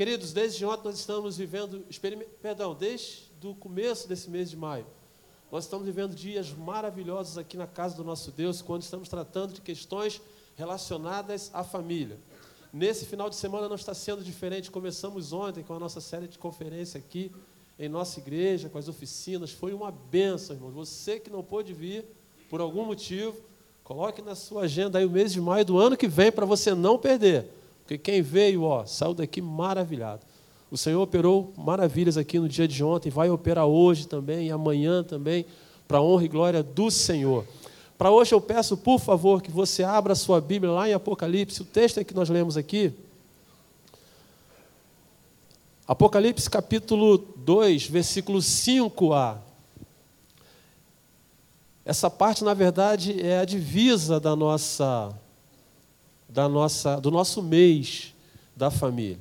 Queridos, desde ontem nós estamos vivendo, perdão, desde o começo desse mês de maio, nós estamos vivendo dias maravilhosos aqui na casa do nosso Deus, quando estamos tratando de questões relacionadas à família. Nesse final de semana não está sendo diferente. Começamos ontem com a nossa série de conferência aqui em nossa igreja, com as oficinas. Foi uma benção, irmãos. Você que não pôde vir por algum motivo, coloque na sua agenda aí o mês de maio do ano que vem para você não perder. Porque quem veio, ó, saiu daqui maravilhado. O Senhor operou maravilhas aqui no dia de ontem, vai operar hoje também e amanhã também, para a honra e glória do Senhor. Para hoje eu peço, por favor, que você abra a sua Bíblia lá em Apocalipse, o texto que nós lemos aqui. Apocalipse capítulo 2, versículo 5a. Essa parte, na verdade, é a divisa da nossa, da nossa, do nosso mês da família.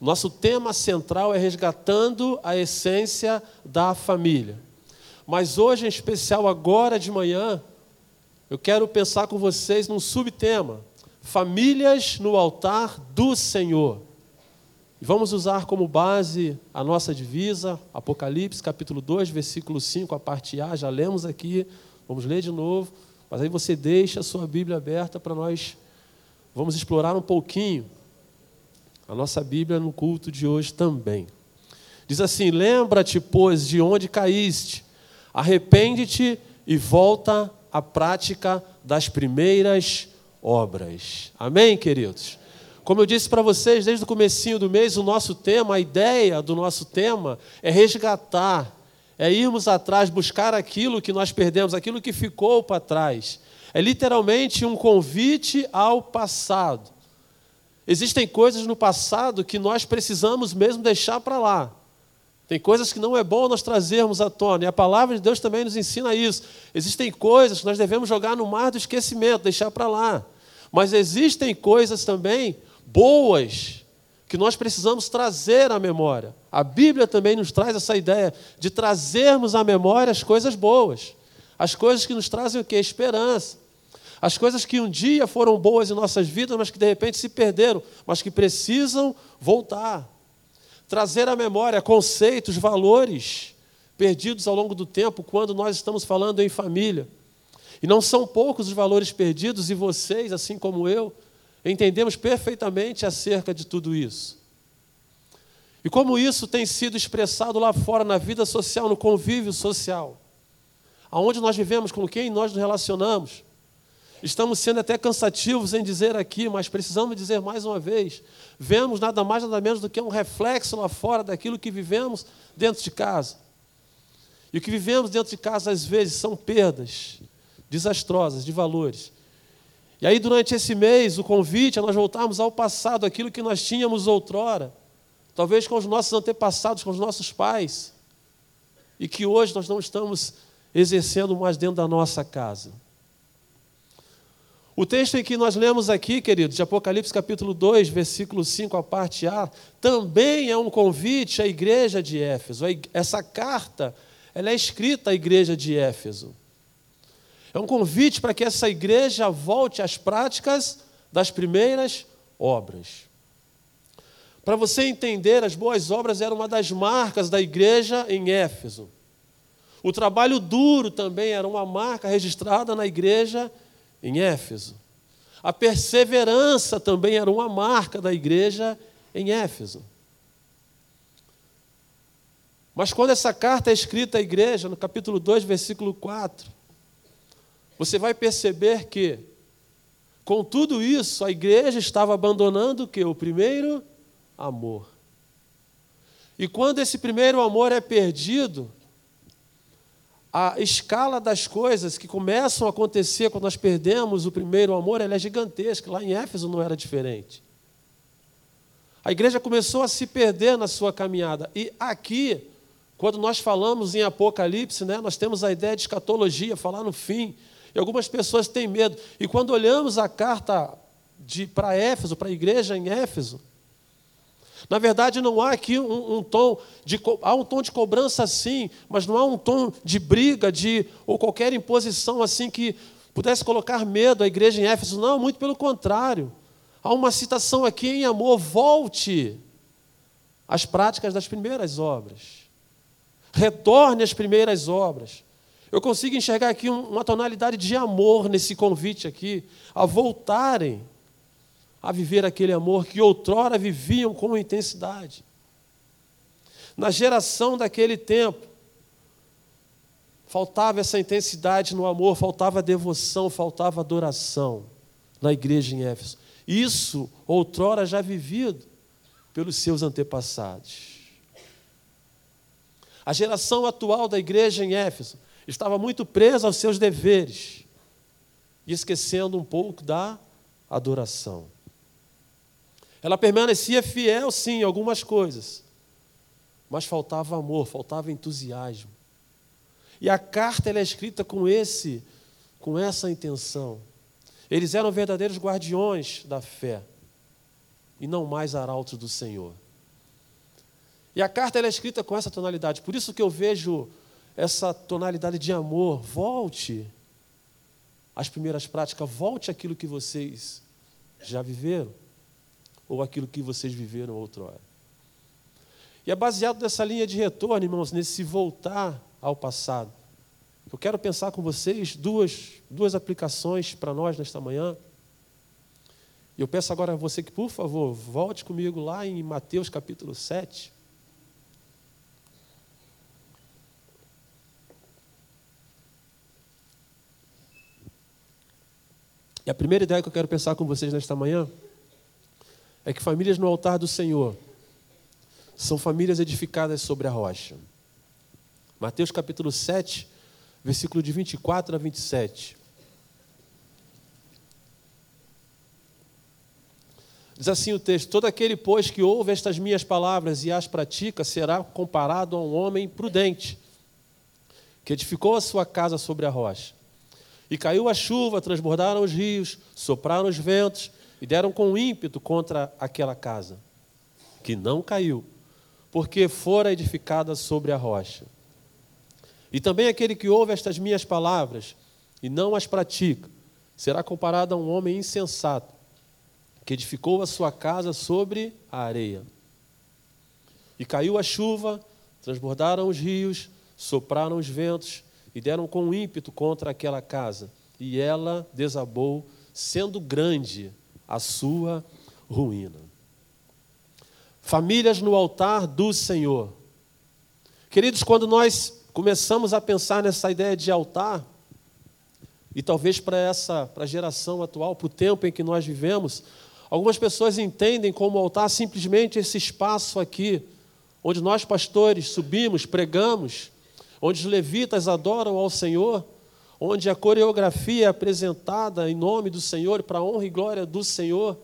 Nosso tema central é resgatando a essência da família. Mas hoje, em especial, agora de manhã, eu quero pensar com vocês num subtema: famílias no altar do Senhor. E vamos usar como base a nossa divisa, Apocalipse capítulo 2, versículo 5, a parte A, já lemos aqui, vamos ler de novo, mas aí você deixa a sua Bíblia aberta para nós vamos explorar um pouquinho a nossa Bíblia no culto de hoje também. Diz assim: Lembra-te, pois, de onde caíste, arrepende-te e volta a prática das primeiras obras. Amém, queridos? Como eu disse para vocês desde o comecinho do mês, o nosso tema, a ideia do nosso tema é resgatar, é irmos atrás, buscar aquilo que nós perdemos, aquilo que ficou para trás. É literalmente um convite ao passado. Existem coisas no passado que nós precisamos mesmo deixar para lá. Tem coisas que não é bom nós trazermos à tona, e a palavra de Deus também nos ensina isso. Existem coisas que nós devemos jogar no mar do esquecimento, deixar para lá. Mas existem coisas também boas que nós precisamos trazer à memória. A Bíblia também nos traz essa ideia de trazermos à memória as coisas boas, as coisas que nos trazem o que? Esperança. As coisas que um dia foram boas em nossas vidas, mas que de repente se perderam, mas que precisam voltar trazer à memória conceitos, valores perdidos ao longo do tempo quando nós estamos falando em família. E não são poucos os valores perdidos, e vocês, assim como eu, entendemos perfeitamente acerca de tudo isso. E como isso tem sido expressado lá fora na vida social, no convívio social, aonde nós vivemos, com quem nós nos relacionamos, Estamos sendo até cansativos em dizer aqui, mas precisamos dizer mais uma vez. Vemos nada mais, nada menos do que um reflexo lá fora daquilo que vivemos dentro de casa. E o que vivemos dentro de casa, às vezes, são perdas desastrosas de valores. E aí, durante esse mês, o convite é nós voltarmos ao passado, aquilo que nós tínhamos outrora, talvez com os nossos antepassados, com os nossos pais, e que hoje nós não estamos exercendo mais dentro da nossa casa. O texto em que nós lemos aqui, queridos, de Apocalipse capítulo 2, versículo 5, a parte A, também é um convite à igreja de Éfeso. Essa carta, ela é escrita à igreja de Éfeso. É um convite para que essa igreja volte às práticas das primeiras obras. Para você entender, as boas obras eram uma das marcas da igreja em Éfeso. O trabalho duro também era uma marca registrada na igreja em Éfeso. A perseverança também era uma marca da igreja em Éfeso. Mas quando essa carta é escrita à igreja, no capítulo 2, versículo 4, você vai perceber que, com tudo isso, a igreja estava abandonando o que? O primeiro amor. E quando esse primeiro amor é perdido, a escala das coisas que começam a acontecer quando nós perdemos o primeiro amor, ela é gigantesca. Lá em Éfeso não era diferente. A igreja começou a se perder na sua caminhada. E aqui, quando nós falamos em Apocalipse, né, nós temos a ideia de escatologia, falar no fim. E algumas pessoas têm medo. E quando olhamos a carta para Éfeso, para a igreja em Éfeso, na verdade, não há aqui um, um, tom de há um tom de cobrança sim, mas não há um tom de briga, de ou qualquer imposição assim que pudesse colocar medo à igreja em Éfeso. Não, muito pelo contrário. Há uma citação aqui em amor: volte às práticas das primeiras obras. Retorne às primeiras obras. Eu consigo enxergar aqui uma tonalidade de amor nesse convite aqui, a voltarem a viver aquele amor que outrora viviam com intensidade. Na geração daquele tempo, faltava essa intensidade no amor, faltava devoção, faltava adoração na igreja em Éfeso. Isso outrora já vivido pelos seus antepassados. A geração atual da igreja em Éfeso estava muito presa aos seus deveres e esquecendo um pouco da adoração. Ela permanecia fiel, sim, em algumas coisas, mas faltava amor, faltava entusiasmo. E a carta é escrita com esse, com essa intenção. Eles eram verdadeiros guardiões da fé e não mais arautos do Senhor. E a carta é escrita com essa tonalidade. Por isso que eu vejo essa tonalidade de amor. Volte às primeiras práticas, volte aquilo que vocês já viveram ou aquilo que vocês viveram outrora. E é baseado nessa linha de retorno, irmãos, nesse voltar ao passado. Eu quero pensar com vocês duas, duas aplicações para nós nesta manhã. E eu peço agora a você que, por favor, volte comigo lá em Mateus capítulo 7. E a primeira ideia que eu quero pensar com vocês nesta manhã é que famílias no altar do Senhor são famílias edificadas sobre a rocha. Mateus capítulo 7, versículo de 24 a 27. Diz assim o texto: Todo aquele, pois, que ouve estas minhas palavras e as pratica, será comparado a um homem prudente, que edificou a sua casa sobre a rocha. E caiu a chuva, transbordaram os rios, sopraram os ventos e deram com ímpeto contra aquela casa, que não caiu, porque fora edificada sobre a rocha. E também aquele que ouve estas minhas palavras e não as pratica, será comparado a um homem insensato, que edificou a sua casa sobre a areia. E caiu a chuva, transbordaram os rios, sopraram os ventos e deram com ímpeto contra aquela casa, e ela desabou, sendo grande a sua ruína. Famílias no altar do Senhor. Queridos, quando nós começamos a pensar nessa ideia de altar, e talvez para essa para a geração atual, para o tempo em que nós vivemos, algumas pessoas entendem como altar simplesmente esse espaço aqui, onde nós pastores subimos, pregamos, onde os levitas adoram ao Senhor, onde a coreografia é apresentada em nome do Senhor, para a honra e glória do Senhor.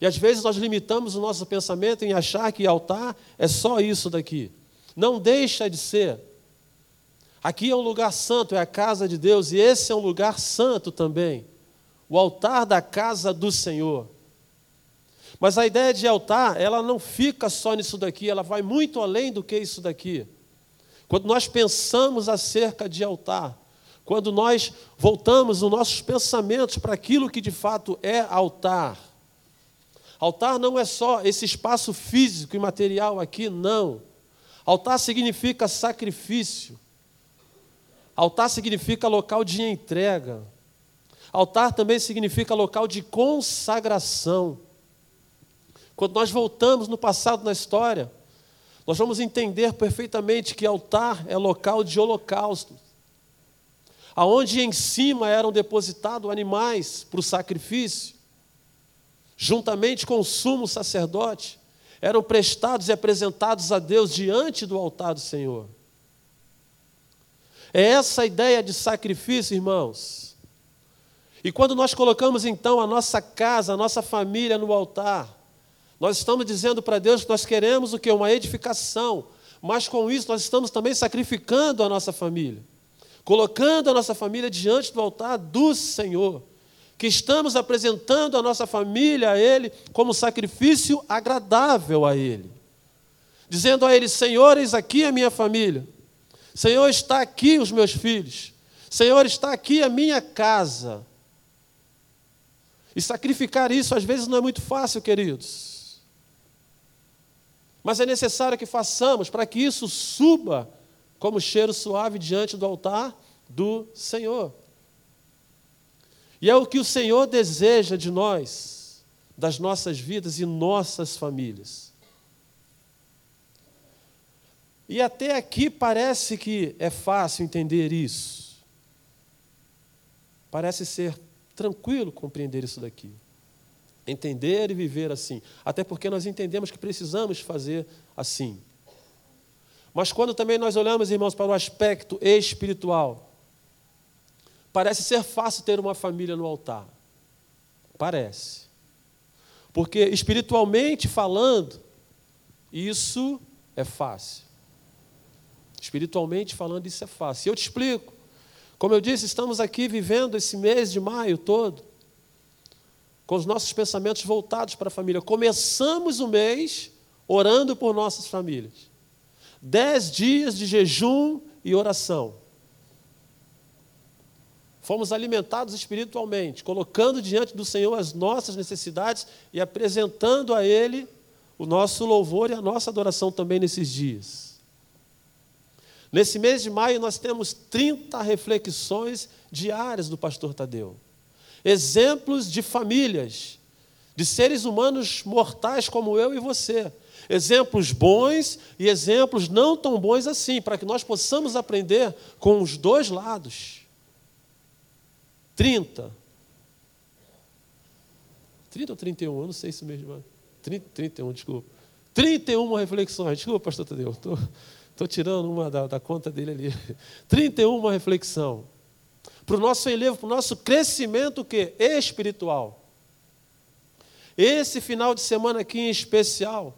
E às vezes nós limitamos o nosso pensamento em achar que altar é só isso daqui. Não deixa de ser. Aqui é um lugar santo, é a casa de Deus, e esse é um lugar santo também. O altar da casa do Senhor. Mas a ideia de altar, ela não fica só nisso daqui, ela vai muito além do que isso daqui. Quando nós pensamos acerca de altar, quando nós voltamos os nossos pensamentos para aquilo que de fato é altar. Altar não é só esse espaço físico e material aqui, não. Altar significa sacrifício. Altar significa local de entrega. Altar também significa local de consagração. Quando nós voltamos no passado na história, nós vamos entender perfeitamente que altar é local de holocausto aonde em cima eram depositados animais para o sacrifício, juntamente com o sumo sacerdote, eram prestados e apresentados a Deus diante do altar do Senhor. É essa a ideia de sacrifício, irmãos. E quando nós colocamos então a nossa casa, a nossa família no altar, nós estamos dizendo para Deus que nós queremos o que? Uma edificação, mas com isso nós estamos também sacrificando a nossa família colocando a nossa família diante do altar do Senhor, que estamos apresentando a nossa família a Ele como sacrifício agradável a Ele, dizendo a Ele: Senhor, eis aqui a minha família, Senhor, está aqui os meus filhos, Senhor, está aqui a minha casa. E sacrificar isso às vezes não é muito fácil, queridos. Mas é necessário que façamos para que isso suba como cheiro suave diante do altar do Senhor. E é o que o Senhor deseja de nós, das nossas vidas e nossas famílias. E até aqui parece que é fácil entender isso. Parece ser tranquilo compreender isso daqui. Entender e viver assim. Até porque nós entendemos que precisamos fazer assim. Mas quando também nós olhamos, irmãos, para o aspecto espiritual, parece ser fácil ter uma família no altar. Parece. Porque espiritualmente falando, isso é fácil. Espiritualmente falando, isso é fácil. Eu te explico. Como eu disse, estamos aqui vivendo esse mês de maio todo com os nossos pensamentos voltados para a família. Começamos o mês orando por nossas famílias. Dez dias de jejum e oração. Fomos alimentados espiritualmente, colocando diante do Senhor as nossas necessidades e apresentando a Ele o nosso louvor e a nossa adoração também nesses dias. Nesse mês de maio, nós temos 30 reflexões diárias do pastor Tadeu exemplos de famílias, de seres humanos mortais como eu e você. Exemplos bons e exemplos não tão bons assim, para que nós possamos aprender com os dois lados. 30. 30 ou 31? Eu não sei se mesmo. 30, 31, desculpa. 31 reflexões. Desculpa, pastor Tadeu. Estou tirando uma da, da conta dele ali. 31 reflexão para o nosso elevo, para o nosso crescimento que espiritual. Esse final de semana aqui em especial,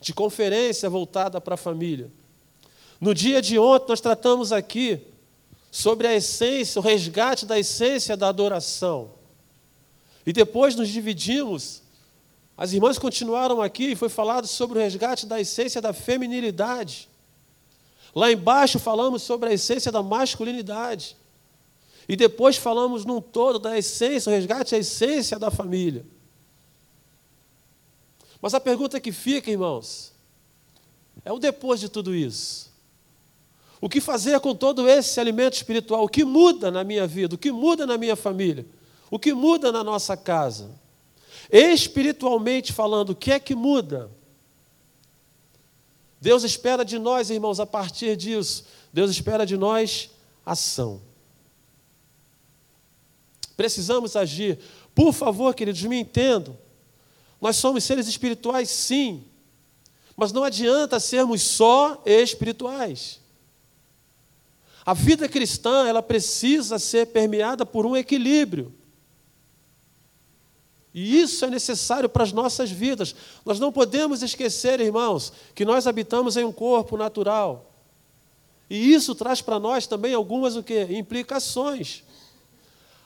de conferência voltada para a família. No dia de ontem nós tratamos aqui sobre a essência, o resgate da essência da adoração. E depois nos dividimos. As irmãs continuaram aqui e foi falado sobre o resgate da essência da feminilidade. Lá embaixo falamos sobre a essência da masculinidade. E depois falamos num todo da essência, o resgate é a essência da família. Mas a pergunta que fica, irmãos, é o depois de tudo isso. O que fazer com todo esse alimento espiritual? O que muda na minha vida? O que muda na minha família? O que muda na nossa casa? Espiritualmente falando, o que é que muda? Deus espera de nós, irmãos, a partir disso, Deus espera de nós ação. Precisamos agir. Por favor, queridos, me entendam. Nós somos seres espirituais, sim. Mas não adianta sermos só espirituais. A vida cristã, ela precisa ser permeada por um equilíbrio. E isso é necessário para as nossas vidas. Nós não podemos esquecer, irmãos, que nós habitamos em um corpo natural. E isso traz para nós também algumas o quê? implicações.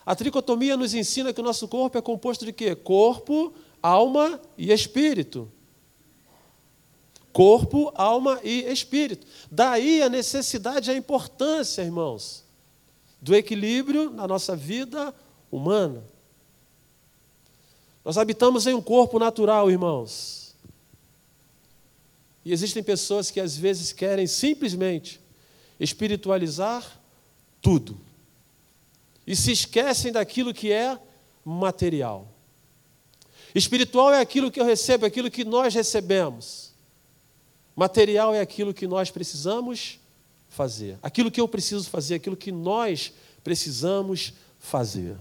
A tricotomia nos ensina que o nosso corpo é composto de quê? Corpo, alma e espírito. Corpo, alma e espírito. Daí a necessidade e a importância, irmãos, do equilíbrio na nossa vida humana. Nós habitamos em um corpo natural, irmãos. E existem pessoas que às vezes querem simplesmente espiritualizar tudo e se esquecem daquilo que é material. Espiritual é aquilo que eu recebo, é aquilo que nós recebemos. Material é aquilo que nós precisamos fazer. Aquilo que eu preciso fazer, aquilo que nós precisamos fazer.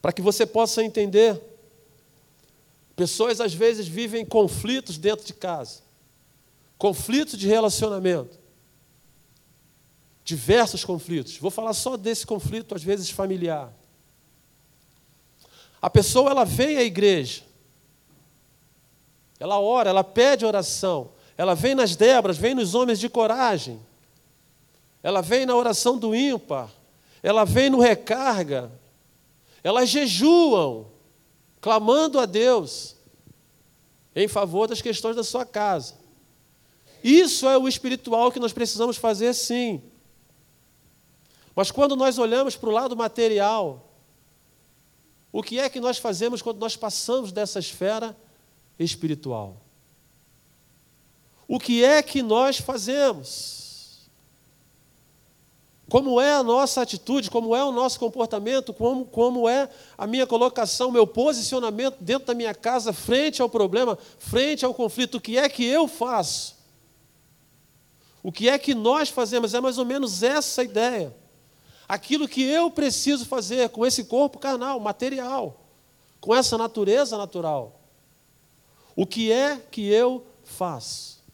Para que você possa entender, pessoas às vezes vivem conflitos dentro de casa, conflitos de relacionamento diversos conflitos. Vou falar só desse conflito, às vezes familiar. A pessoa ela vem à igreja, ela ora, ela pede oração, ela vem nas Débras, vem nos homens de coragem, ela vem na oração do ímpar, ela vem no recarga, elas jejuam, clamando a Deus em favor das questões da sua casa. Isso é o espiritual que nós precisamos fazer sim. Mas quando nós olhamos para o lado material, o que é que nós fazemos quando nós passamos dessa esfera espiritual? o que é que nós fazemos. Como é a nossa atitude, como é o nosso comportamento, como, como é a minha colocação, meu posicionamento dentro da minha casa, frente ao problema, frente ao conflito, o que é que eu faço? O que é que nós fazemos? É mais ou menos essa ideia. Aquilo que eu preciso fazer com esse corpo carnal, material, com essa natureza natural. O que é que eu faço?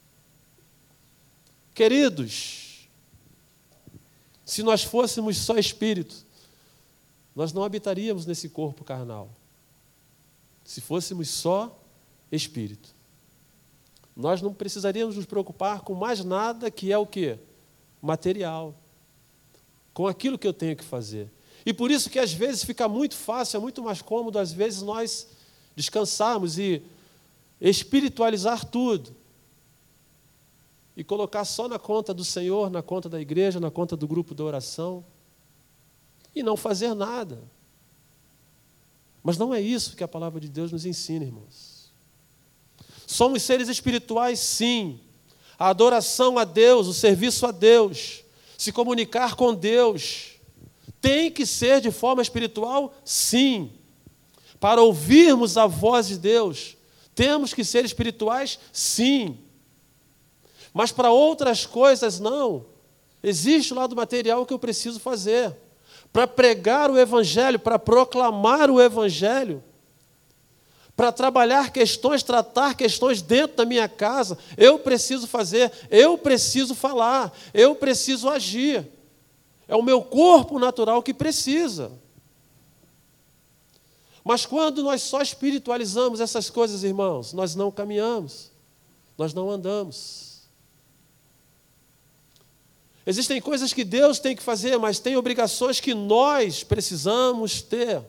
Queridos, se nós fôssemos só espírito, nós não habitaríamos nesse corpo carnal. Se fôssemos só espírito. Nós não precisaríamos nos preocupar com mais nada que é o que? Material. Com aquilo que eu tenho que fazer. E por isso que às vezes fica muito fácil, é muito mais cômodo, às vezes, nós descansarmos e espiritualizar tudo e colocar só na conta do Senhor, na conta da igreja, na conta do grupo da oração, e não fazer nada. Mas não é isso que a palavra de Deus nos ensina, irmãos. Somos seres espirituais, sim. A adoração a Deus, o serviço a Deus, se comunicar com Deus, tem que ser de forma espiritual, sim. Para ouvirmos a voz de Deus, temos que ser espirituais, sim. Mas para outras coisas, não. Existe o lado material que eu preciso fazer. Para pregar o Evangelho, para proclamar o Evangelho, para trabalhar questões, tratar questões dentro da minha casa, eu preciso fazer, eu preciso falar, eu preciso agir. É o meu corpo natural que precisa. Mas quando nós só espiritualizamos essas coisas, irmãos, nós não caminhamos, nós não andamos. Existem coisas que Deus tem que fazer, mas tem obrigações que nós precisamos ter.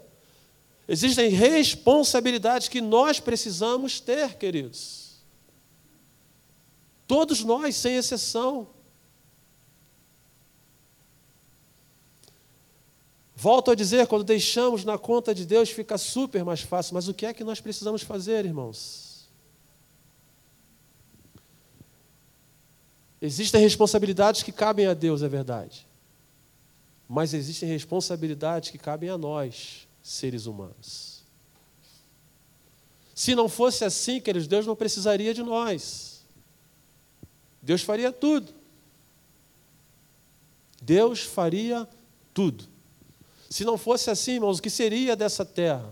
Existem responsabilidades que nós precisamos ter, queridos. Todos nós, sem exceção. Volto a dizer, quando deixamos na conta de Deus, fica super mais fácil. Mas o que é que nós precisamos fazer, irmãos? Existem responsabilidades que cabem a Deus, é verdade. Mas existem responsabilidades que cabem a nós, seres humanos. Se não fosse assim, queridos, Deus não precisaria de nós. Deus faria tudo. Deus faria tudo. Se não fosse assim, irmãos, o que seria dessa terra?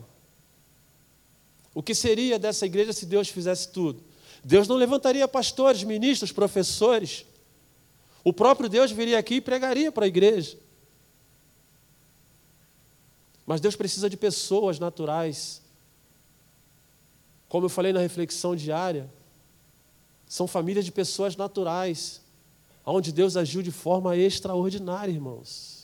O que seria dessa igreja se Deus fizesse tudo? Deus não levantaria pastores, ministros, professores. O próprio Deus viria aqui e pregaria para a igreja. Mas Deus precisa de pessoas naturais. Como eu falei na reflexão diária, são famílias de pessoas naturais, onde Deus agiu de forma extraordinária, irmãos.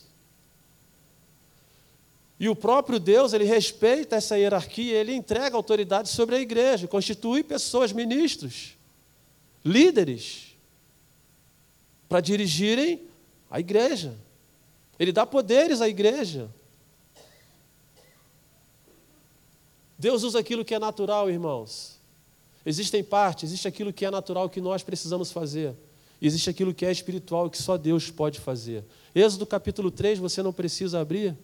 E o próprio Deus, ele respeita essa hierarquia, ele entrega autoridade sobre a igreja, constitui pessoas, ministros, líderes, para dirigirem a igreja. Ele dá poderes à igreja. Deus usa aquilo que é natural, irmãos. Existem partes, existe aquilo que é natural que nós precisamos fazer. Existe aquilo que é espiritual que só Deus pode fazer. Êxodo capítulo 3, você não precisa abrir.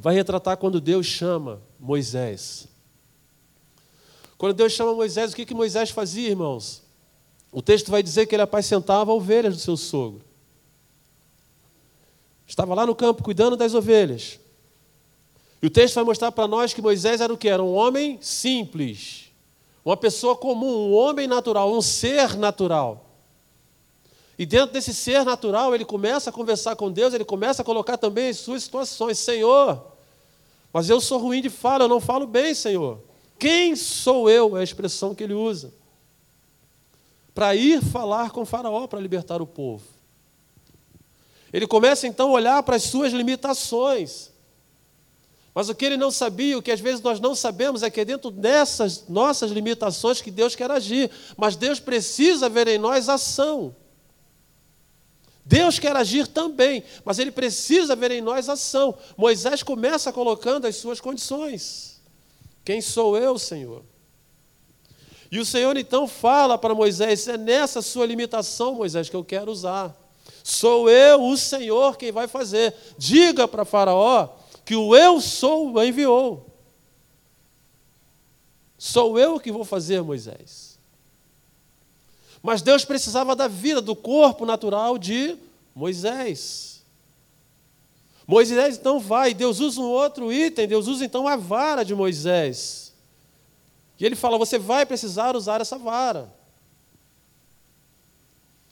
vai retratar quando Deus chama Moisés. Quando Deus chama Moisés, o que, que Moisés fazia, irmãos? O texto vai dizer que ele apacentava ovelhas do seu sogro. Estava lá no campo cuidando das ovelhas. E o texto vai mostrar para nós que Moisés era o que? Era um homem simples, uma pessoa comum, um homem natural, um ser natural. E dentro desse ser natural, ele começa a conversar com Deus, ele começa a colocar também as suas situações. Senhor, mas eu sou ruim de fala, eu não falo bem, Senhor. Quem sou eu? É a expressão que ele usa. Para ir falar com Faraó para libertar o povo. Ele começa então a olhar para as suas limitações. Mas o que ele não sabia, o que às vezes nós não sabemos, é que é dentro dessas nossas limitações que Deus quer agir. Mas Deus precisa ver em nós ação. Deus quer agir também, mas ele precisa ver em nós ação. Moisés começa colocando as suas condições. Quem sou eu, Senhor? E o Senhor então fala para Moisés: é nessa sua limitação, Moisés, que eu quero usar. Sou eu, o Senhor, quem vai fazer. Diga para Faraó que o eu sou o enviou. Sou eu que vou fazer, Moisés. Mas Deus precisava da vida, do corpo natural de Moisés. Moisés então vai, Deus usa um outro item, Deus usa então a vara de Moisés. E ele fala: você vai precisar usar essa vara.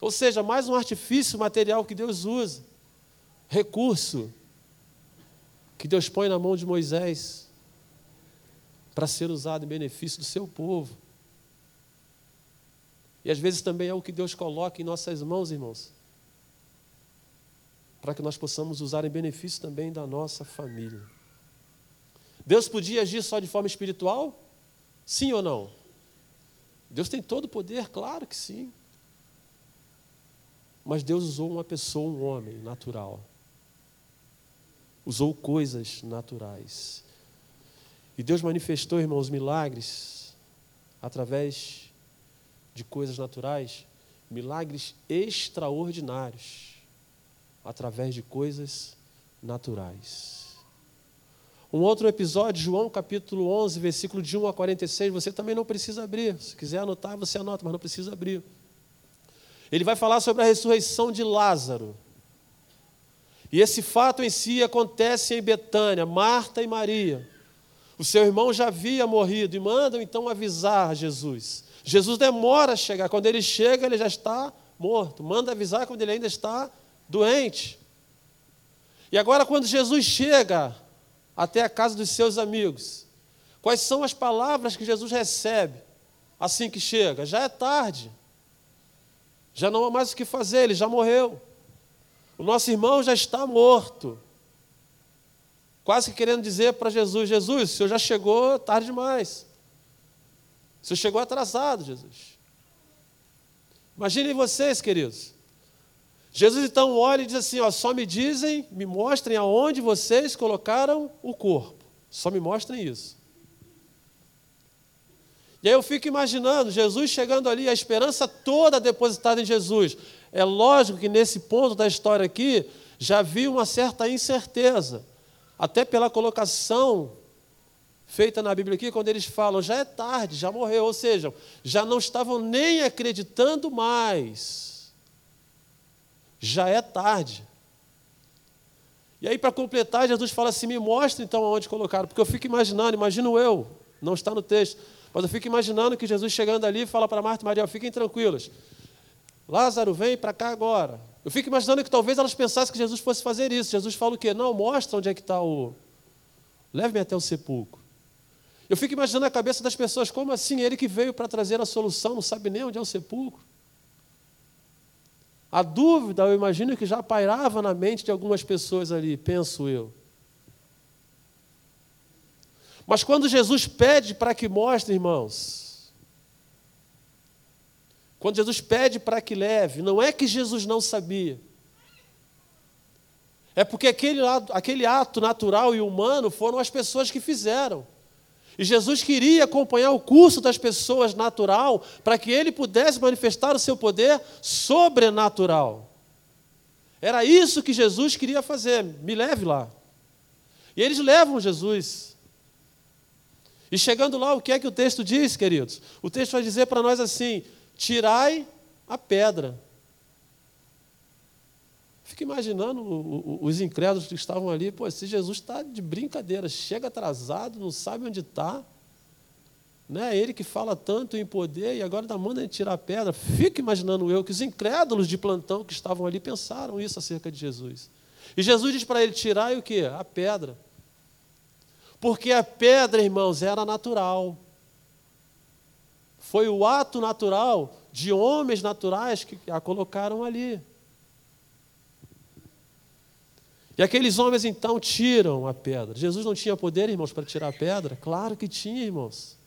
Ou seja, mais um artifício material que Deus usa, recurso que Deus põe na mão de Moisés para ser usado em benefício do seu povo. E às vezes também é o que Deus coloca em nossas mãos, irmãos, para que nós possamos usar em benefício também da nossa família. Deus podia agir só de forma espiritual? Sim ou não? Deus tem todo o poder, claro que sim. Mas Deus usou uma pessoa, um homem natural. Usou coisas naturais. E Deus manifestou, irmãos, milagres através de coisas naturais, milagres extraordinários através de coisas naturais. Um outro episódio, João capítulo 11, versículo de 1 a 46, você também não precisa abrir. Se quiser anotar, você anota, mas não precisa abrir. Ele vai falar sobre a ressurreição de Lázaro. E esse fato em si acontece em Betânia, Marta e Maria. O seu irmão já havia morrido e mandam então avisar Jesus. Jesus demora a chegar. Quando ele chega, ele já está morto. Manda avisar quando ele ainda está doente. E agora, quando Jesus chega até a casa dos seus amigos, quais são as palavras que Jesus recebe assim que chega? Já é tarde. Já não há mais o que fazer, ele já morreu. O nosso irmão já está morto quase que querendo dizer para Jesus: Jesus, o senhor já chegou tarde demais. O senhor chegou atrasado, Jesus. Imaginem vocês, queridos. Jesus então olha e diz assim: ó, só me dizem, me mostrem aonde vocês colocaram o corpo. Só me mostrem isso. E aí eu fico imaginando Jesus chegando ali, a esperança toda depositada em Jesus. É lógico que nesse ponto da história aqui já havia uma certa incerteza até pela colocação feita na Bíblia aqui, quando eles falam já é tarde, já morreu, ou seja, já não estavam nem acreditando mais. Já é tarde. E aí, para completar, Jesus fala assim: me mostra então aonde colocaram, porque eu fico imaginando, imagino eu, não está no texto, mas eu fico imaginando que Jesus chegando ali fala para Marta e Maria: fiquem tranquilos, Lázaro vem para cá agora. Eu fico imaginando que talvez elas pensassem que Jesus fosse fazer isso. Jesus fala o quê? Não, mostra onde é que está o. Leve-me até o sepulcro. Eu fico imaginando a cabeça das pessoas, como assim? Ele que veio para trazer a solução, não sabe nem onde é o sepulcro. A dúvida, eu imagino que já pairava na mente de algumas pessoas ali, penso eu. Mas quando Jesus pede para que mostre, irmãos, quando Jesus pede para que leve, não é que Jesus não sabia. É porque aquele, aquele ato natural e humano foram as pessoas que fizeram. E Jesus queria acompanhar o curso das pessoas natural para que ele pudesse manifestar o seu poder sobrenatural. Era isso que Jesus queria fazer. Me leve lá. E eles levam Jesus. E chegando lá, o que é que o texto diz, queridos? O texto vai dizer para nós assim: tirai a pedra. Fico imaginando os incrédulos que estavam ali, pô, se Jesus está de brincadeira, chega atrasado, não sabe onde está, né? ele que fala tanto em poder e agora está mandando tirar a pedra. Fico imaginando eu que os incrédulos de plantão que estavam ali pensaram isso acerca de Jesus. E Jesus diz para ele: tirai o que? A pedra. Porque a pedra, irmãos, era natural. Foi o ato natural de homens naturais que a colocaram ali. E aqueles homens então tiram a pedra. Jesus não tinha poder, irmãos, para tirar a pedra? Claro que tinha, irmãos.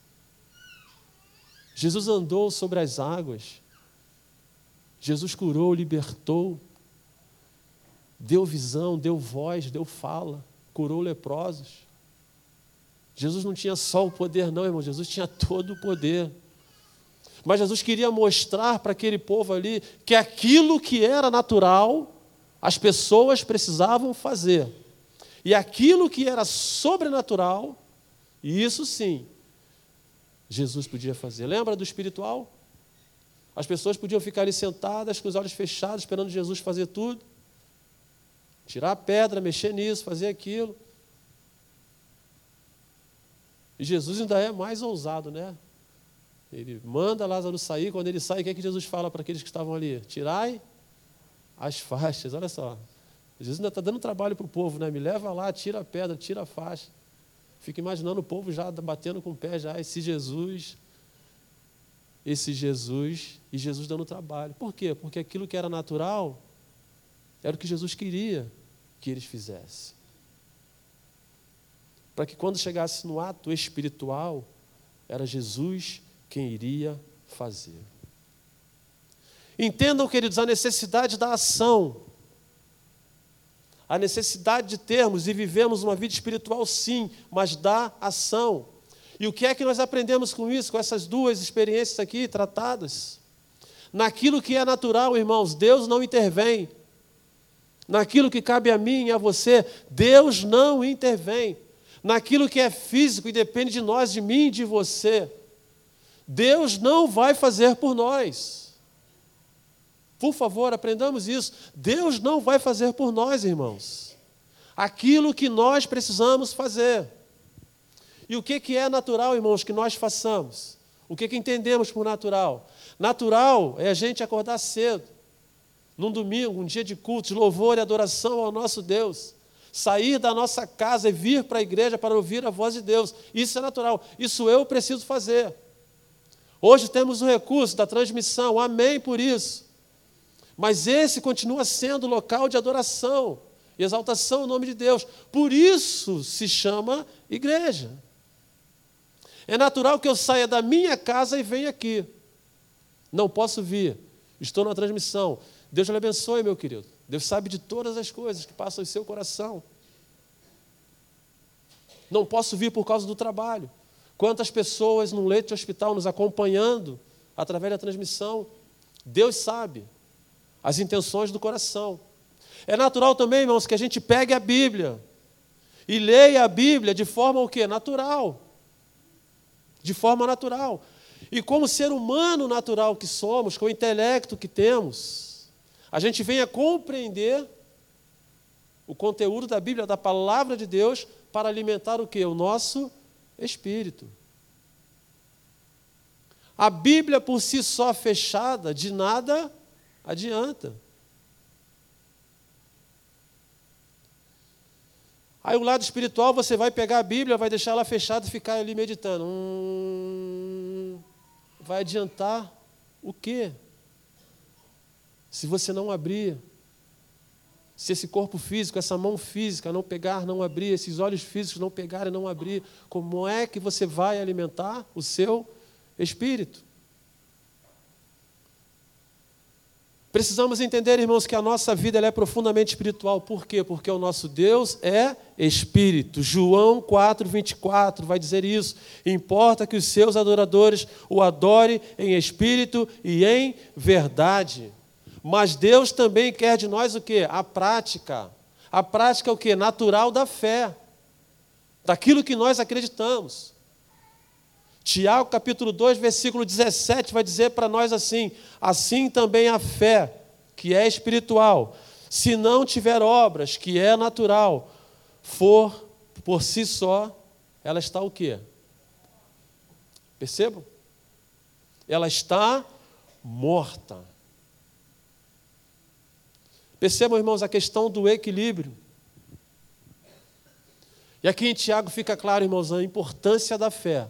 Jesus andou sobre as águas. Jesus curou, libertou, deu visão, deu voz, deu fala, curou leprosos. Jesus não tinha só o poder, não, irmão. Jesus tinha todo o poder. Mas Jesus queria mostrar para aquele povo ali que aquilo que era natural, as pessoas precisavam fazer. E aquilo que era sobrenatural, isso sim, Jesus podia fazer. Lembra do espiritual? As pessoas podiam ficar ali sentadas com os olhos fechados, esperando Jesus fazer tudo. Tirar a pedra, mexer nisso, fazer aquilo. E Jesus ainda é mais ousado, né? Ele manda Lázaro sair, quando ele sai, o que, é que Jesus fala para aqueles que estavam ali? Tirai as faixas, olha só. Jesus ainda está dando trabalho para o povo, né? Me leva lá, tira a pedra, tira a faixa. Fico imaginando o povo já batendo com o pé já, esse Jesus, esse Jesus, e Jesus dando trabalho. Por quê? Porque aquilo que era natural era o que Jesus queria que eles fizessem para que quando chegasse no ato espiritual, era Jesus quem iria fazer. Entendam, queridos, a necessidade da ação, a necessidade de termos e vivemos uma vida espiritual, sim, mas da ação. E o que é que nós aprendemos com isso, com essas duas experiências aqui tratadas? Naquilo que é natural, irmãos, Deus não intervém. Naquilo que cabe a mim e a você, Deus não intervém naquilo que é físico e depende de nós, de mim e de você. Deus não vai fazer por nós. Por favor, aprendamos isso. Deus não vai fazer por nós, irmãos. Aquilo que nós precisamos fazer. E o que, que é natural, irmãos, que nós façamos? O que, que entendemos por natural? Natural é a gente acordar cedo, num domingo, um dia de culto, de louvor e adoração ao nosso Deus sair da nossa casa e vir para a igreja para ouvir a voz de Deus. Isso é natural. Isso eu preciso fazer. Hoje temos o recurso da transmissão, amém por isso. Mas esse continua sendo local de adoração e exaltação ao nome de Deus. Por isso se chama igreja. É natural que eu saia da minha casa e venha aqui. Não posso vir. Estou na transmissão. Deus lhe abençoe, meu querido. Deus sabe de todas as coisas que passam em seu coração. Não posso vir por causa do trabalho. Quantas pessoas num leito de hospital nos acompanhando através da transmissão. Deus sabe as intenções do coração. É natural também, irmãos, que a gente pegue a Bíblia e leia a Bíblia de forma o quê? Natural. De forma natural. E como ser humano natural que somos, com o intelecto que temos, a gente venha compreender o conteúdo da Bíblia, da palavra de Deus, para alimentar o que? O nosso espírito. A Bíblia por si só fechada, de nada adianta. Aí o lado espiritual, você vai pegar a Bíblia, vai deixar ela fechada e ficar ali meditando. Hum, vai adiantar o quê? Se você não abrir, se esse corpo físico, essa mão física não pegar, não abrir, esses olhos físicos não pegarem, não abrir, como é que você vai alimentar o seu espírito? Precisamos entender, irmãos, que a nossa vida é profundamente espiritual. Por quê? Porque o nosso Deus é espírito. João 4, 24 vai dizer isso. Importa que os seus adoradores o adorem em espírito e em verdade. Mas Deus também quer de nós o que? A prática. A prática é o que? Natural da fé. Daquilo que nós acreditamos. Tiago capítulo 2, versículo 17 vai dizer para nós assim: assim também a fé, que é espiritual, se não tiver obras, que é natural, for por si só, ela está o quê? Percebam? Ela está morta. Percebam, irmãos, a questão do equilíbrio. E aqui em Tiago fica claro, irmãos, a importância da fé.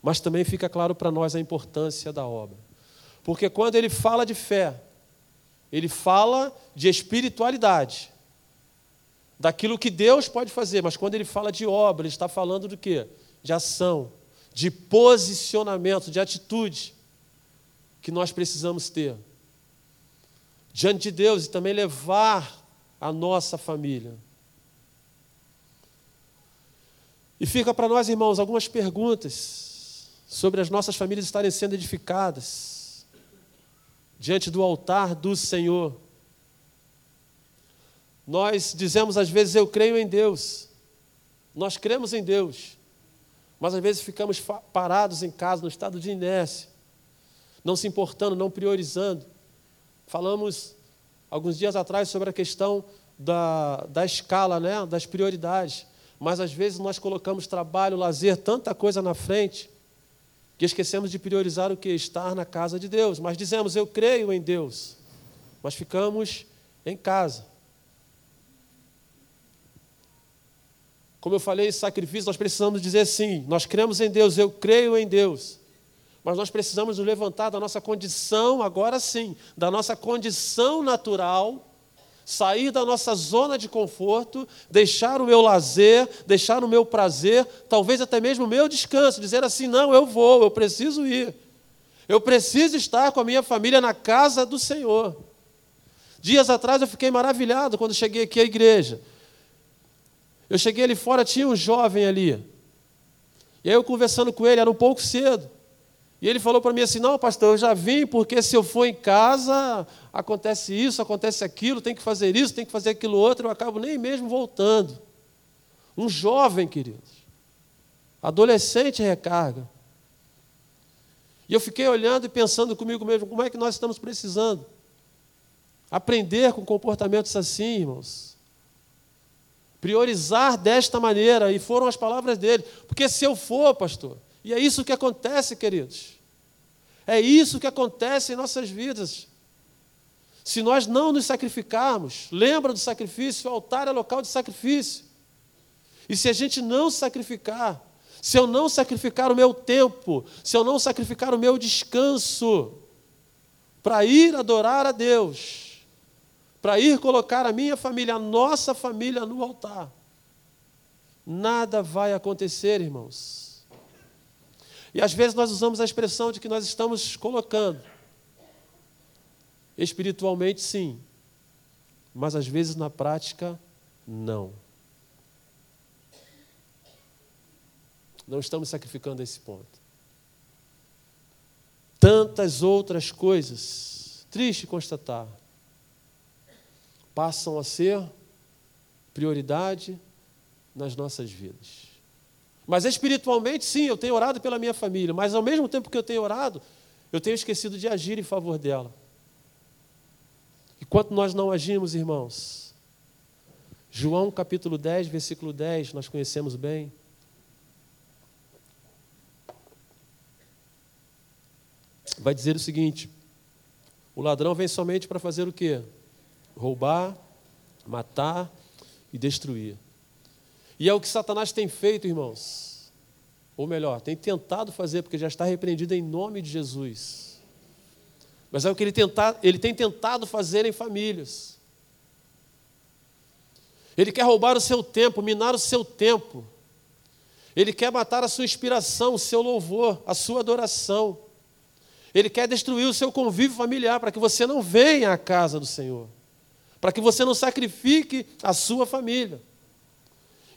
Mas também fica claro para nós a importância da obra. Porque quando ele fala de fé, ele fala de espiritualidade, daquilo que Deus pode fazer, mas quando ele fala de obra, ele está falando do quê? De ação, de posicionamento, de atitude que nós precisamos ter diante de Deus e também levar a nossa família. E fica para nós, irmãos, algumas perguntas sobre as nossas famílias estarem sendo edificadas diante do altar do Senhor. Nós dizemos às vezes, eu creio em Deus. Nós cremos em Deus. Mas às vezes ficamos parados em casa, no estado de inércia, não se importando, não priorizando. Falamos alguns dias atrás sobre a questão da, da escala, né, das prioridades. Mas às vezes nós colocamos trabalho, lazer, tanta coisa na frente, que esquecemos de priorizar o que? Estar na casa de Deus. Mas dizemos, eu creio em Deus, mas ficamos em casa. Como eu falei, sacrifício, nós precisamos dizer sim, nós cremos em Deus, eu creio em Deus. Mas nós precisamos nos levantar da nossa condição, agora sim, da nossa condição natural, sair da nossa zona de conforto, deixar o meu lazer, deixar o meu prazer, talvez até mesmo o meu descanso, dizer assim: não, eu vou, eu preciso ir. Eu preciso estar com a minha família na casa do Senhor. Dias atrás eu fiquei maravilhado quando cheguei aqui à igreja. Eu cheguei ali fora, tinha um jovem ali. E aí eu conversando com ele, era um pouco cedo. E ele falou para mim assim: Não, pastor, eu já vim porque se eu for em casa, acontece isso, acontece aquilo, tem que fazer isso, tem que fazer aquilo outro, eu acabo nem mesmo voltando. Um jovem, queridos, adolescente recarga. E eu fiquei olhando e pensando comigo mesmo: como é que nós estamos precisando? Aprender com comportamentos assim, irmãos. Priorizar desta maneira, e foram as palavras dele. Porque se eu for, pastor, e é isso que acontece, queridos. É isso que acontece em nossas vidas. Se nós não nos sacrificarmos, lembra do sacrifício, o altar é local de sacrifício. E se a gente não sacrificar, se eu não sacrificar o meu tempo, se eu não sacrificar o meu descanso, para ir adorar a Deus, para ir colocar a minha família, a nossa família no altar, nada vai acontecer, irmãos. E às vezes nós usamos a expressão de que nós estamos colocando. Espiritualmente, sim, mas às vezes na prática, não. Não estamos sacrificando esse ponto. Tantas outras coisas, triste constatar, passam a ser prioridade nas nossas vidas. Mas espiritualmente, sim, eu tenho orado pela minha família, mas ao mesmo tempo que eu tenho orado, eu tenho esquecido de agir em favor dela. E quanto nós não agimos, irmãos? João capítulo 10, versículo 10, nós conhecemos bem. Vai dizer o seguinte: o ladrão vem somente para fazer o quê? Roubar, matar e destruir. E é o que Satanás tem feito, irmãos. Ou melhor, tem tentado fazer, porque já está repreendido em nome de Jesus. Mas é o que ele, tenta, ele tem tentado fazer em famílias. Ele quer roubar o seu tempo, minar o seu tempo. Ele quer matar a sua inspiração, o seu louvor, a sua adoração. Ele quer destruir o seu convívio familiar para que você não venha à casa do Senhor, para que você não sacrifique a sua família.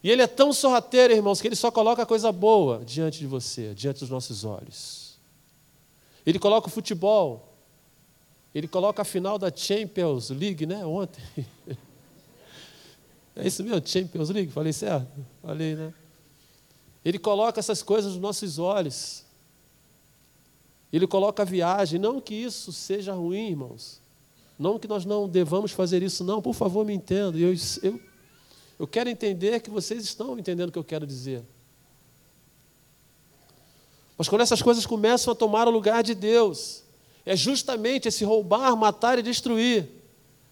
E ele é tão sorrateiro, irmãos, que ele só coloca coisa boa diante de você, diante dos nossos olhos. Ele coloca o futebol. Ele coloca a final da Champions League, né? Ontem. É isso mesmo, Champions League? Falei certo? Falei, né? Ele coloca essas coisas nos nossos olhos. Ele coloca a viagem. Não que isso seja ruim, irmãos. Não que nós não devamos fazer isso, não. Por favor, me entenda. Eu, eu eu quero entender que vocês estão entendendo o que eu quero dizer. Mas quando essas coisas começam a tomar o lugar de Deus, é justamente esse roubar, matar e destruir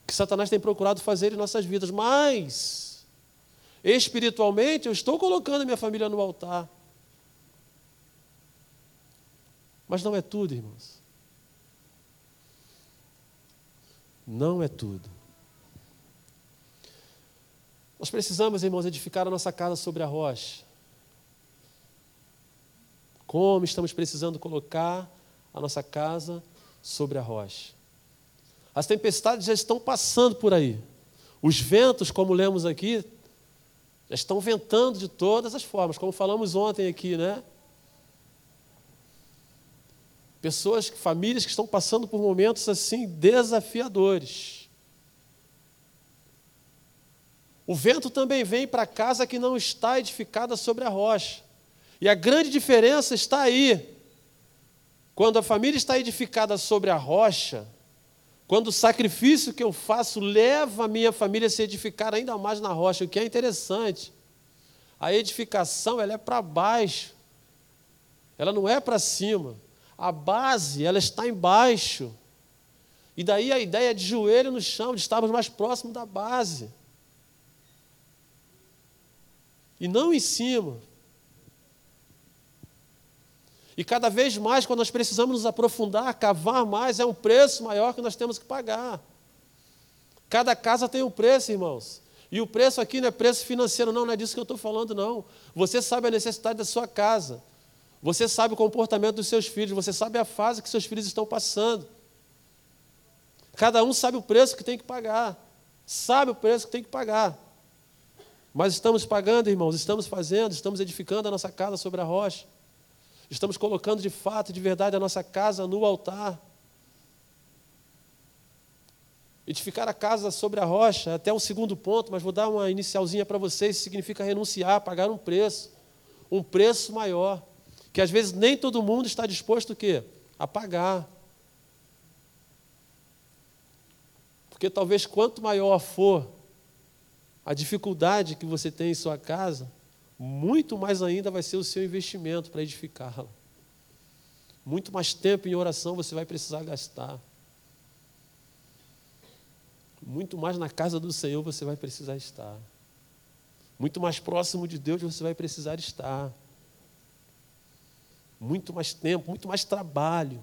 que Satanás tem procurado fazer em nossas vidas. Mas, espiritualmente, eu estou colocando minha família no altar. Mas não é tudo, irmãos. Não é tudo. Nós precisamos, irmãos, edificar a nossa casa sobre a rocha. Como estamos precisando colocar a nossa casa sobre a rocha. As tempestades já estão passando por aí. Os ventos, como lemos aqui, Já estão ventando de todas as formas, como falamos ontem aqui, né? Pessoas, famílias que estão passando por momentos assim desafiadores. O vento também vem para casa que não está edificada sobre a rocha. E a grande diferença está aí. Quando a família está edificada sobre a rocha, quando o sacrifício que eu faço leva a minha família a se edificar ainda mais na rocha, o que é interessante, a edificação ela é para baixo, ela não é para cima. A base ela está embaixo. E daí a ideia de joelho no chão, de estarmos mais próximos da base. E não em cima. E cada vez mais, quando nós precisamos nos aprofundar, cavar mais, é um preço maior que nós temos que pagar. Cada casa tem um preço, irmãos. E o preço aqui não é preço financeiro, não, não é disso que eu estou falando, não. Você sabe a necessidade da sua casa. Você sabe o comportamento dos seus filhos. Você sabe a fase que seus filhos estão passando. Cada um sabe o preço que tem que pagar. Sabe o preço que tem que pagar. Mas estamos pagando, irmãos, estamos fazendo, estamos edificando a nossa casa sobre a rocha. Estamos colocando de fato de verdade a nossa casa no altar. Edificar a casa sobre a rocha, até um segundo ponto, mas vou dar uma inicialzinha para vocês, significa renunciar, pagar um preço, um preço maior, que às vezes nem todo mundo está disposto o quê? a pagar. Porque talvez quanto maior for a dificuldade que você tem em sua casa, muito mais ainda vai ser o seu investimento para edificá-la. Muito mais tempo em oração você vai precisar gastar. Muito mais na casa do Senhor você vai precisar estar. Muito mais próximo de Deus você vai precisar estar. Muito mais tempo, muito mais trabalho.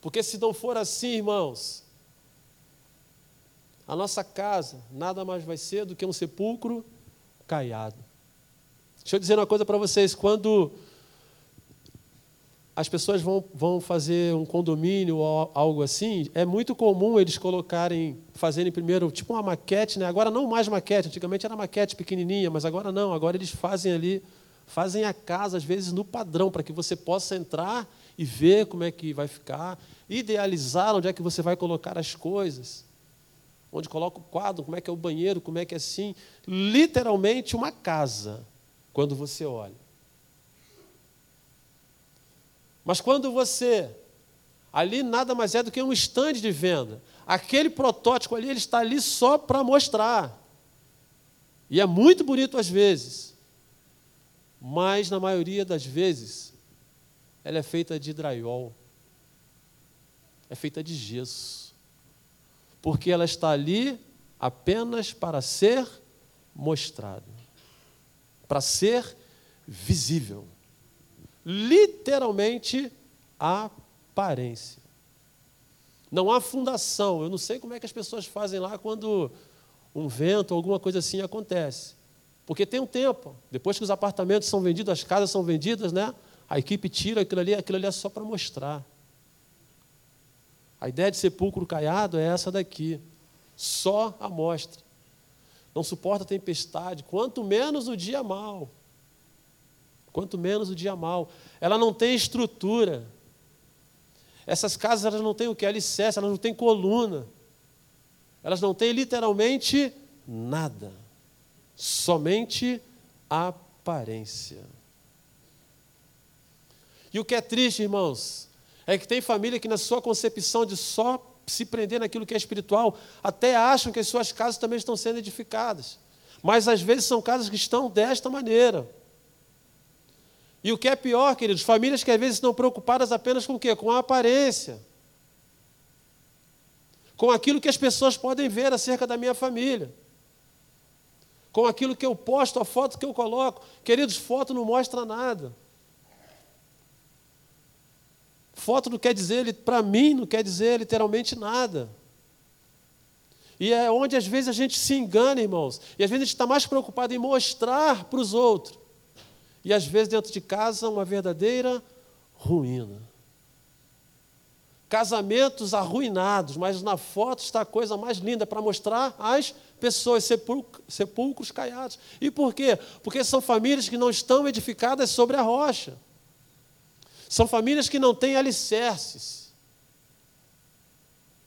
Porque se não for assim, irmãos, a nossa casa nada mais vai ser do que um sepulcro caiado. Deixa eu dizer uma coisa para vocês: quando as pessoas vão, vão fazer um condomínio ou algo assim, é muito comum eles colocarem, fazerem primeiro tipo uma maquete, né? agora não mais maquete, antigamente era maquete pequenininha, mas agora não, agora eles fazem ali, fazem a casa às vezes no padrão, para que você possa entrar e ver como é que vai ficar, idealizar onde é que você vai colocar as coisas onde coloca o quadro, como é que é o banheiro, como é que é assim. Literalmente uma casa, quando você olha. Mas quando você. Ali nada mais é do que um stand de venda. Aquele protótipo ali, ele está ali só para mostrar. E é muito bonito às vezes. Mas na maioria das vezes, ela é feita de drywall. É feita de gesso porque ela está ali apenas para ser mostrada, para ser visível. Literalmente, aparência. Não há fundação. Eu não sei como é que as pessoas fazem lá quando um vento, alguma coisa assim acontece. Porque tem um tempo. Depois que os apartamentos são vendidos, as casas são vendidas, né? A equipe tira aquilo ali, aquilo ali é só para mostrar. A ideia de sepulcro caiado é essa daqui. Só a mostra. Não suporta tempestade, quanto menos o dia mal. Quanto menos o dia mal. Ela não tem estrutura. Essas casas elas não têm o que? Alicerce, elas não têm coluna. Elas não têm literalmente nada. Somente aparência. E o que é triste, irmãos, é que tem família que, na sua concepção de só se prender naquilo que é espiritual, até acham que as suas casas também estão sendo edificadas. Mas às vezes são casas que estão desta maneira. E o que é pior, queridos, famílias que às vezes estão preocupadas apenas com o quê? Com a aparência. Com aquilo que as pessoas podem ver acerca da minha família. Com aquilo que eu posto, a foto que eu coloco. Queridos, foto não mostra nada. Foto não quer dizer, para mim, não quer dizer literalmente nada. E é onde às vezes a gente se engana, irmãos. E às vezes a gente está mais preocupado em mostrar para os outros. E às vezes dentro de casa uma verdadeira ruína. Casamentos arruinados, mas na foto está a coisa mais linda para mostrar as pessoas, sepulcros caiados. E por quê? Porque são famílias que não estão edificadas sobre a rocha. São famílias que não têm alicerces.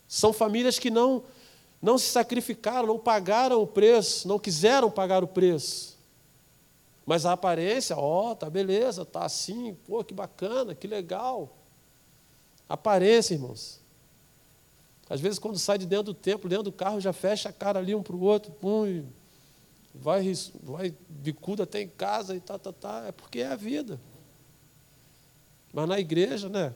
São famílias que não, não se sacrificaram, não pagaram o preço, não quiseram pagar o preço. Mas a aparência, ó, oh, tá beleza, tá assim, pô, que bacana, que legal. Aparência, irmãos. Às vezes, quando sai de dentro do templo, dentro do carro, já fecha a cara ali um para o outro, pum, e vai, vai bicudo até em casa e tá, tá, tá. É porque é a vida. Mas na igreja, né?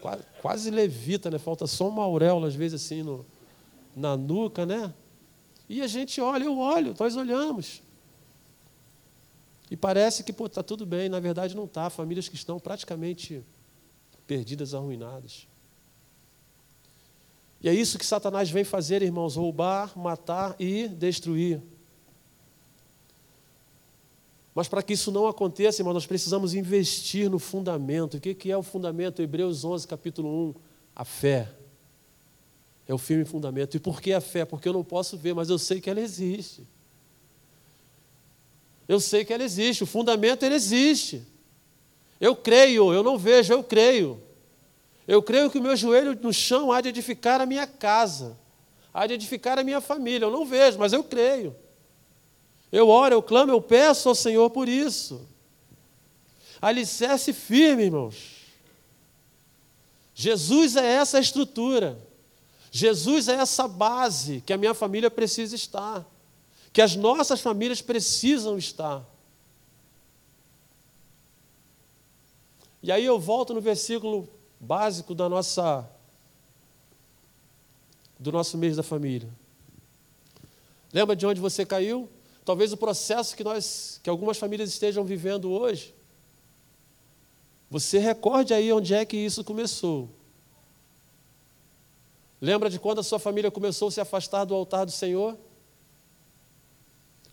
Quase, quase levita, né? Falta só uma auréola, às vezes, assim, no, na nuca, né? E a gente olha, eu olho, nós olhamos. E parece que está tudo bem, na verdade não está. Famílias que estão praticamente perdidas, arruinadas. E é isso que Satanás vem fazer, irmãos: roubar, matar e destruir. Mas para que isso não aconteça, irmão, nós precisamos investir no fundamento. O que é o fundamento? Hebreus 11, capítulo 1. A fé. É o firme fundamento. E por que a fé? Porque eu não posso ver, mas eu sei que ela existe. Eu sei que ela existe. O fundamento, ele existe. Eu creio, eu não vejo, eu creio. Eu creio que o meu joelho no chão há de edificar a minha casa, há de edificar a minha família. Eu não vejo, mas eu creio. Eu oro, eu clamo, eu peço ao Senhor por isso. Alicerce firme, irmãos. Jesus é essa estrutura. Jesus é essa base que a minha família precisa estar, que as nossas famílias precisam estar. E aí eu volto no versículo básico da nossa do nosso mês da família. Lembra de onde você caiu? Talvez o processo que nós que algumas famílias estejam vivendo hoje. Você recorde aí onde é que isso começou. Lembra de quando a sua família começou a se afastar do altar do Senhor?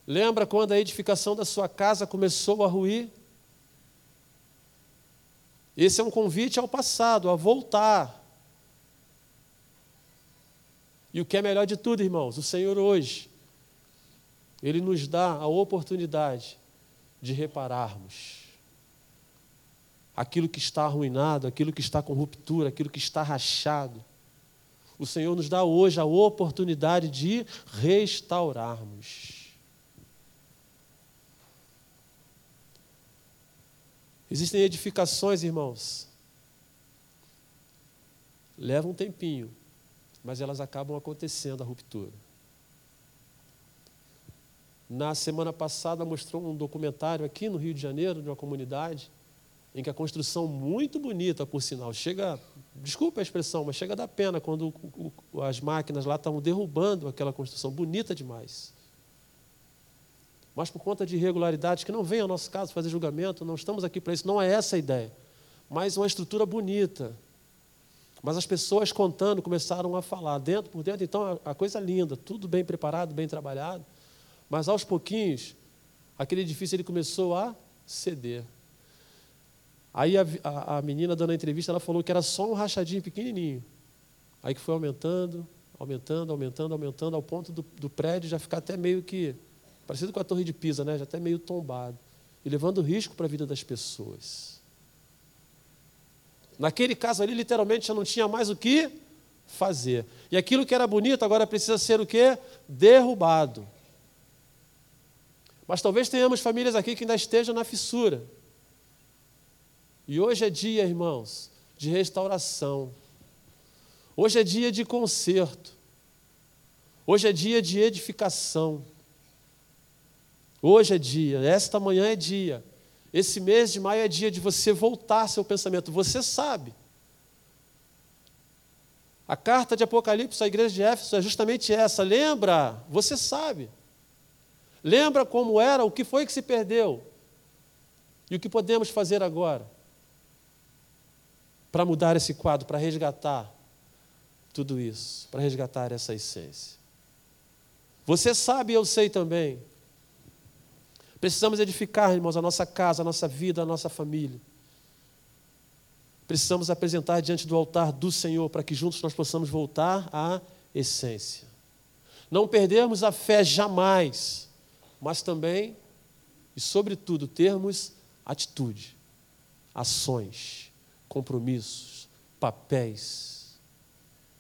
Lembra quando a edificação da sua casa começou a ruir? Esse é um convite ao passado, a voltar. E o que é melhor de tudo, irmãos, o Senhor hoje, Ele nos dá a oportunidade de repararmos aquilo que está arruinado, aquilo que está com ruptura, aquilo que está rachado. O Senhor nos dá hoje a oportunidade de restaurarmos. Existem edificações, irmãos. Leva um tempinho, mas elas acabam acontecendo a ruptura. Na semana passada mostrou um documentário aqui no Rio de Janeiro, de uma comunidade, em que a construção muito bonita, por sinal, chega, desculpa a expressão, mas chega a dar pena quando as máquinas lá estavam derrubando aquela construção bonita demais mas por conta de irregularidades, que não vem ao nosso caso fazer julgamento, não estamos aqui para isso, não é essa a ideia. Mas uma estrutura bonita. Mas as pessoas contando começaram a falar, dentro por dentro, então a coisa linda, tudo bem preparado, bem trabalhado, mas aos pouquinhos, aquele edifício ele começou a ceder. Aí a, a, a menina dando a entrevista, ela falou que era só um rachadinho pequenininho. Aí que foi aumentando, aumentando, aumentando, aumentando, ao ponto do, do prédio já ficar até meio que parecido com a Torre de Pisa, né? já até meio tombado, e levando risco para a vida das pessoas. Naquele caso ali, literalmente, já não tinha mais o que fazer. E aquilo que era bonito agora precisa ser o quê? Derrubado. Mas talvez tenhamos famílias aqui que ainda estejam na fissura. E hoje é dia, irmãos, de restauração. Hoje é dia de conserto. Hoje é dia de edificação. Hoje é dia, esta manhã é dia. Esse mês de maio é dia de você voltar seu pensamento. Você sabe. A carta de Apocalipse à igreja de Éfeso é justamente essa. Lembra? Você sabe. Lembra como era, o que foi que se perdeu e o que podemos fazer agora para mudar esse quadro, para resgatar tudo isso, para resgatar essa essência. Você sabe, eu sei também. Precisamos edificar, irmãos, a nossa casa, a nossa vida, a nossa família. Precisamos apresentar diante do altar do Senhor para que juntos nós possamos voltar à essência. Não perdermos a fé jamais, mas também e, sobretudo, termos atitude, ações, compromissos, papéis.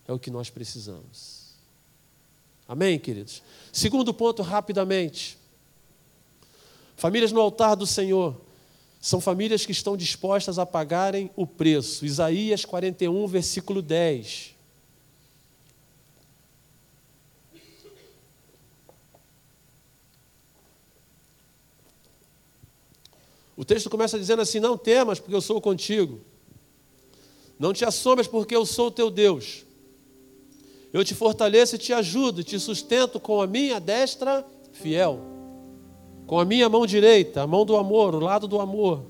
É o que nós precisamos. Amém, queridos? Segundo ponto, rapidamente. Famílias no altar do Senhor são famílias que estão dispostas a pagarem o preço. Isaías 41, versículo 10. O texto começa dizendo assim: Não temas, porque eu sou contigo. Não te assombres, porque eu sou teu Deus. Eu te fortaleço e te ajudo, te sustento com a minha destra fiel, com a minha mão direita, a mão do amor, o lado do amor.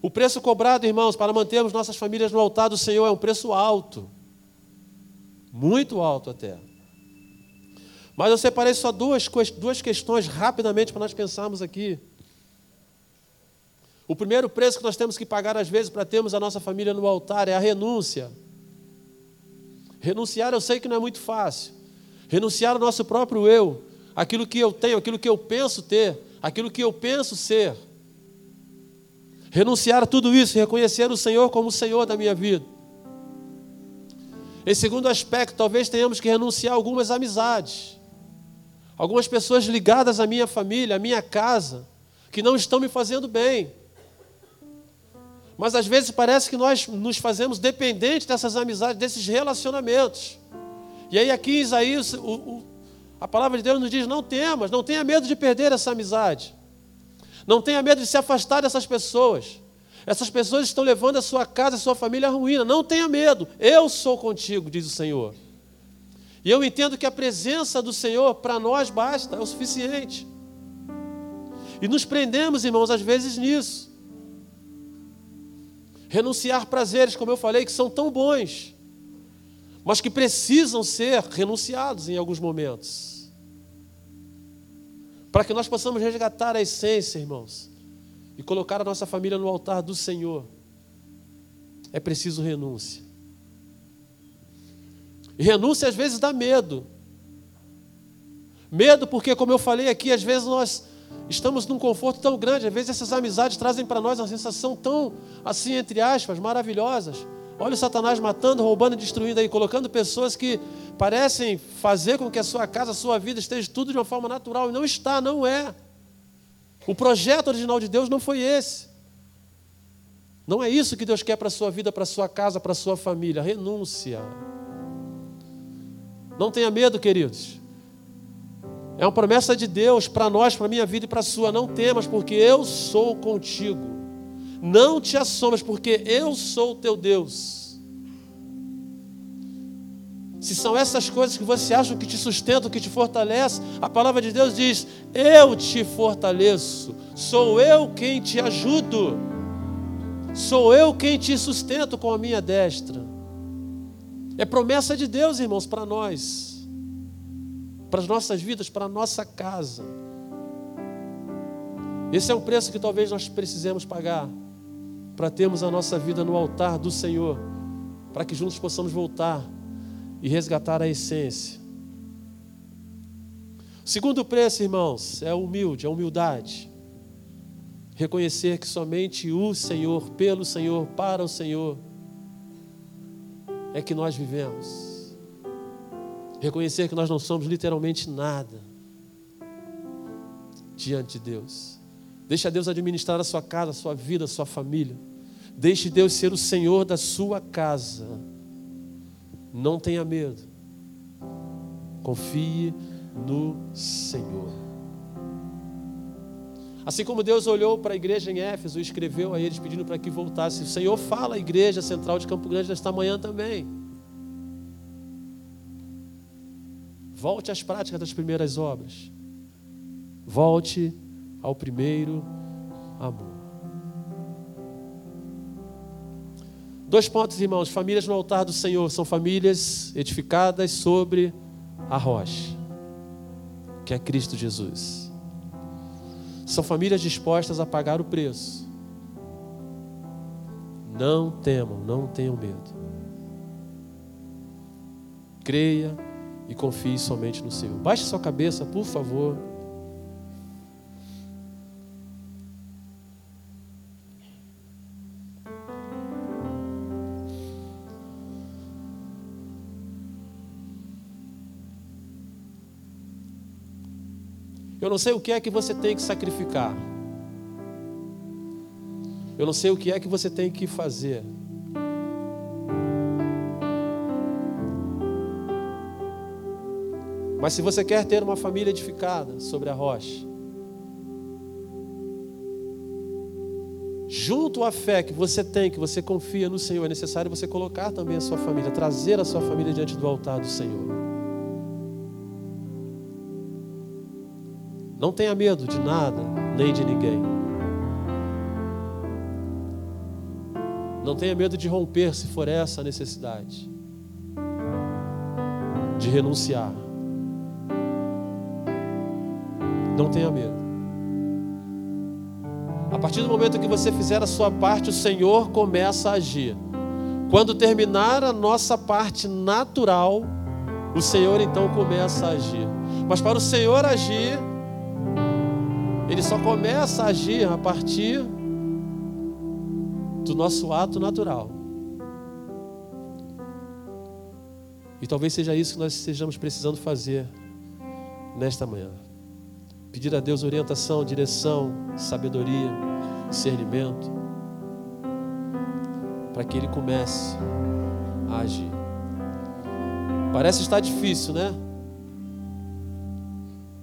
O preço cobrado, irmãos, para mantermos nossas famílias no altar do Senhor é um preço alto, muito alto até. Mas eu separei só duas, duas questões rapidamente para nós pensarmos aqui. O primeiro preço que nós temos que pagar, às vezes, para termos a nossa família no altar é a renúncia. Renunciar eu sei que não é muito fácil. Renunciar ao nosso próprio eu, aquilo que eu tenho, aquilo que eu penso ter, aquilo que eu penso ser. Renunciar a tudo isso, reconhecer o Senhor como o Senhor da minha vida. Em segundo aspecto, talvez tenhamos que renunciar a algumas amizades. Algumas pessoas ligadas à minha família, à minha casa, que não estão me fazendo bem. Mas às vezes parece que nós nos fazemos dependentes dessas amizades, desses relacionamentos. E aí, aqui em Isaías, o, o, a palavra de Deus nos diz: não temas, não tenha medo de perder essa amizade. Não tenha medo de se afastar dessas pessoas. Essas pessoas estão levando a sua casa, a sua família à ruína. Não tenha medo, eu sou contigo, diz o Senhor. E eu entendo que a presença do Senhor para nós basta, é o suficiente. E nos prendemos, irmãos, às vezes nisso. Renunciar prazeres, como eu falei, que são tão bons, mas que precisam ser renunciados em alguns momentos. Para que nós possamos resgatar a essência, irmãos, e colocar a nossa família no altar do Senhor, é preciso renúncia. Renúncia às vezes dá medo. Medo porque, como eu falei aqui, às vezes nós estamos num conforto tão grande, às vezes essas amizades trazem para nós uma sensação tão, assim, entre aspas, maravilhosas. Olha o Satanás matando, roubando e destruindo aí, colocando pessoas que parecem fazer com que a sua casa, a sua vida esteja tudo de uma forma natural. E não está, não é. O projeto original de Deus não foi esse. Não é isso que Deus quer para a sua vida, para a sua casa, para a sua família. Renúncia. Não tenha medo, queridos. É uma promessa de Deus para nós, para a minha vida e para a sua. Não temas, porque eu sou contigo. Não te assombres, porque eu sou o teu Deus. Se são essas coisas que você acha que te sustentam, que te fortalece, a palavra de Deus diz: Eu te fortaleço, sou eu quem te ajudo, sou eu quem te sustento com a minha destra. É promessa de Deus, irmãos, para nós, para as nossas vidas, para a nossa casa. Esse é um preço que talvez nós precisemos pagar para termos a nossa vida no altar do Senhor, para que juntos possamos voltar e resgatar a essência. Segundo preço, irmãos, é humilde, a humildade. Reconhecer que somente o Senhor, pelo Senhor, para o Senhor, é que nós vivemos. Reconhecer que nós não somos literalmente nada diante de Deus. Deixa Deus administrar a sua casa, a sua vida, a sua família. Deixe Deus ser o Senhor da sua casa. Não tenha medo. Confie no Senhor. Assim como Deus olhou para a igreja em Éfeso e escreveu a eles pedindo para que voltasse, o Senhor fala à igreja central de Campo Grande nesta manhã também. Volte às práticas das primeiras obras. Volte ao primeiro amor. Dois pontos, irmãos. Famílias no altar do Senhor são famílias edificadas sobre a rocha, que é Cristo Jesus. São famílias dispostas a pagar o preço. Não temam, não tenham medo. Creia e confie somente no Senhor. Baixe sua cabeça, por favor. Eu não sei o que é que você tem que sacrificar. Eu não sei o que é que você tem que fazer. Mas se você quer ter uma família edificada sobre a rocha, junto à fé que você tem, que você confia no Senhor, é necessário você colocar também a sua família, trazer a sua família diante do altar do Senhor. Não tenha medo de nada, nem de ninguém. Não tenha medo de romper, se for essa a necessidade. De renunciar. Não tenha medo. A partir do momento que você fizer a sua parte, o Senhor começa a agir. Quando terminar a nossa parte natural, o Senhor então começa a agir. Mas para o Senhor agir, só começa a agir a partir do nosso ato natural. E talvez seja isso que nós estejamos precisando fazer nesta manhã. Pedir a Deus orientação, direção, sabedoria, discernimento, para que Ele comece a agir. Parece estar difícil, né?